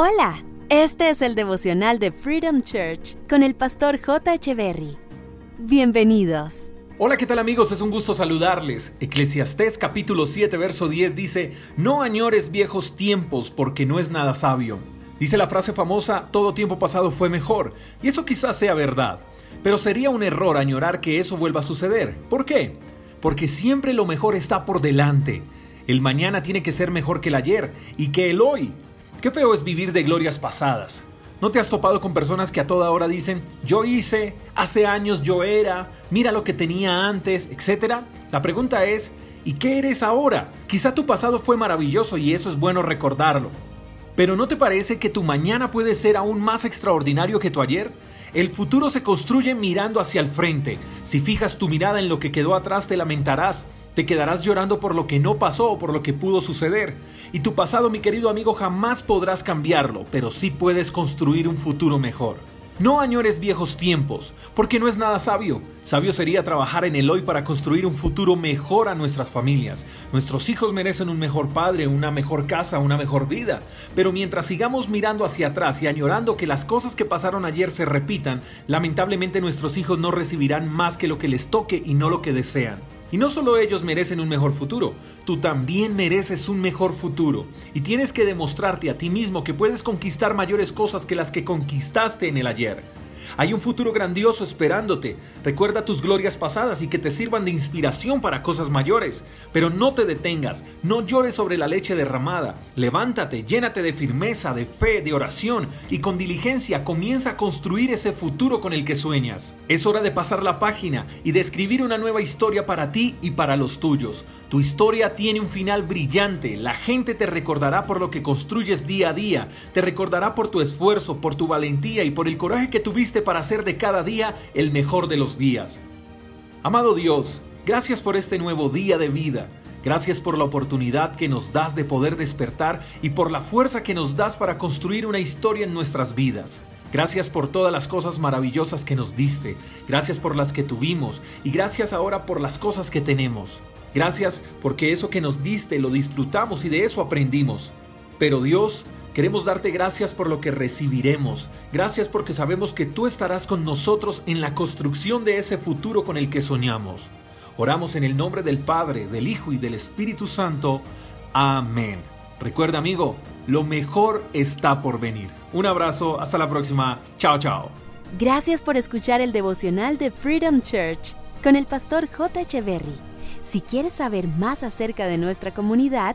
Hola, este es el devocional de Freedom Church con el pastor J. Berry. Bienvenidos. Hola, ¿qué tal amigos? Es un gusto saludarles. Eclesiastés capítulo 7, verso 10 dice, No añores viejos tiempos porque no es nada sabio. Dice la frase famosa, todo tiempo pasado fue mejor, y eso quizás sea verdad, pero sería un error añorar que eso vuelva a suceder. ¿Por qué? Porque siempre lo mejor está por delante. El mañana tiene que ser mejor que el ayer y que el hoy. Qué feo es vivir de glorias pasadas. ¿No te has topado con personas que a toda hora dicen, yo hice, hace años yo era, mira lo que tenía antes, etcétera? La pregunta es, ¿y qué eres ahora? Quizá tu pasado fue maravilloso y eso es bueno recordarlo. Pero ¿no te parece que tu mañana puede ser aún más extraordinario que tu ayer? El futuro se construye mirando hacia el frente. Si fijas tu mirada en lo que quedó atrás te lamentarás, te quedarás llorando por lo que no pasó o por lo que pudo suceder. Y tu pasado, mi querido amigo, jamás podrás cambiarlo, pero sí puedes construir un futuro mejor. No añores viejos tiempos, porque no es nada sabio. Sabio sería trabajar en el hoy para construir un futuro mejor a nuestras familias. Nuestros hijos merecen un mejor padre, una mejor casa, una mejor vida. Pero mientras sigamos mirando hacia atrás y añorando que las cosas que pasaron ayer se repitan, lamentablemente nuestros hijos no recibirán más que lo que les toque y no lo que desean. Y no solo ellos merecen un mejor futuro, tú también mereces un mejor futuro. Y tienes que demostrarte a ti mismo que puedes conquistar mayores cosas que las que conquistaste en el ayer. Hay un futuro grandioso esperándote. Recuerda tus glorias pasadas y que te sirvan de inspiración para cosas mayores. Pero no te detengas, no llores sobre la leche derramada. Levántate, llénate de firmeza, de fe, de oración y con diligencia comienza a construir ese futuro con el que sueñas. Es hora de pasar la página y de escribir una nueva historia para ti y para los tuyos. Tu historia tiene un final brillante. La gente te recordará por lo que construyes día a día. Te recordará por tu esfuerzo, por tu valentía y por el coraje que tuviste para hacer de cada día el mejor de los días. Amado Dios, gracias por este nuevo día de vida. Gracias por la oportunidad que nos das de poder despertar y por la fuerza que nos das para construir una historia en nuestras vidas. Gracias por todas las cosas maravillosas que nos diste, gracias por las que tuvimos y gracias ahora por las cosas que tenemos. Gracias porque eso que nos diste lo disfrutamos y de eso aprendimos. Pero Dios, queremos darte gracias por lo que recibiremos. Gracias porque sabemos que tú estarás con nosotros en la construcción de ese futuro con el que soñamos. Oramos en el nombre del Padre, del Hijo y del Espíritu Santo. Amén. Recuerda amigo, lo mejor está por venir. Un abrazo, hasta la próxima. Chao, chao. Gracias por escuchar el devocional de Freedom Church con el pastor J. Echeverry. Si quieres saber más acerca de nuestra comunidad,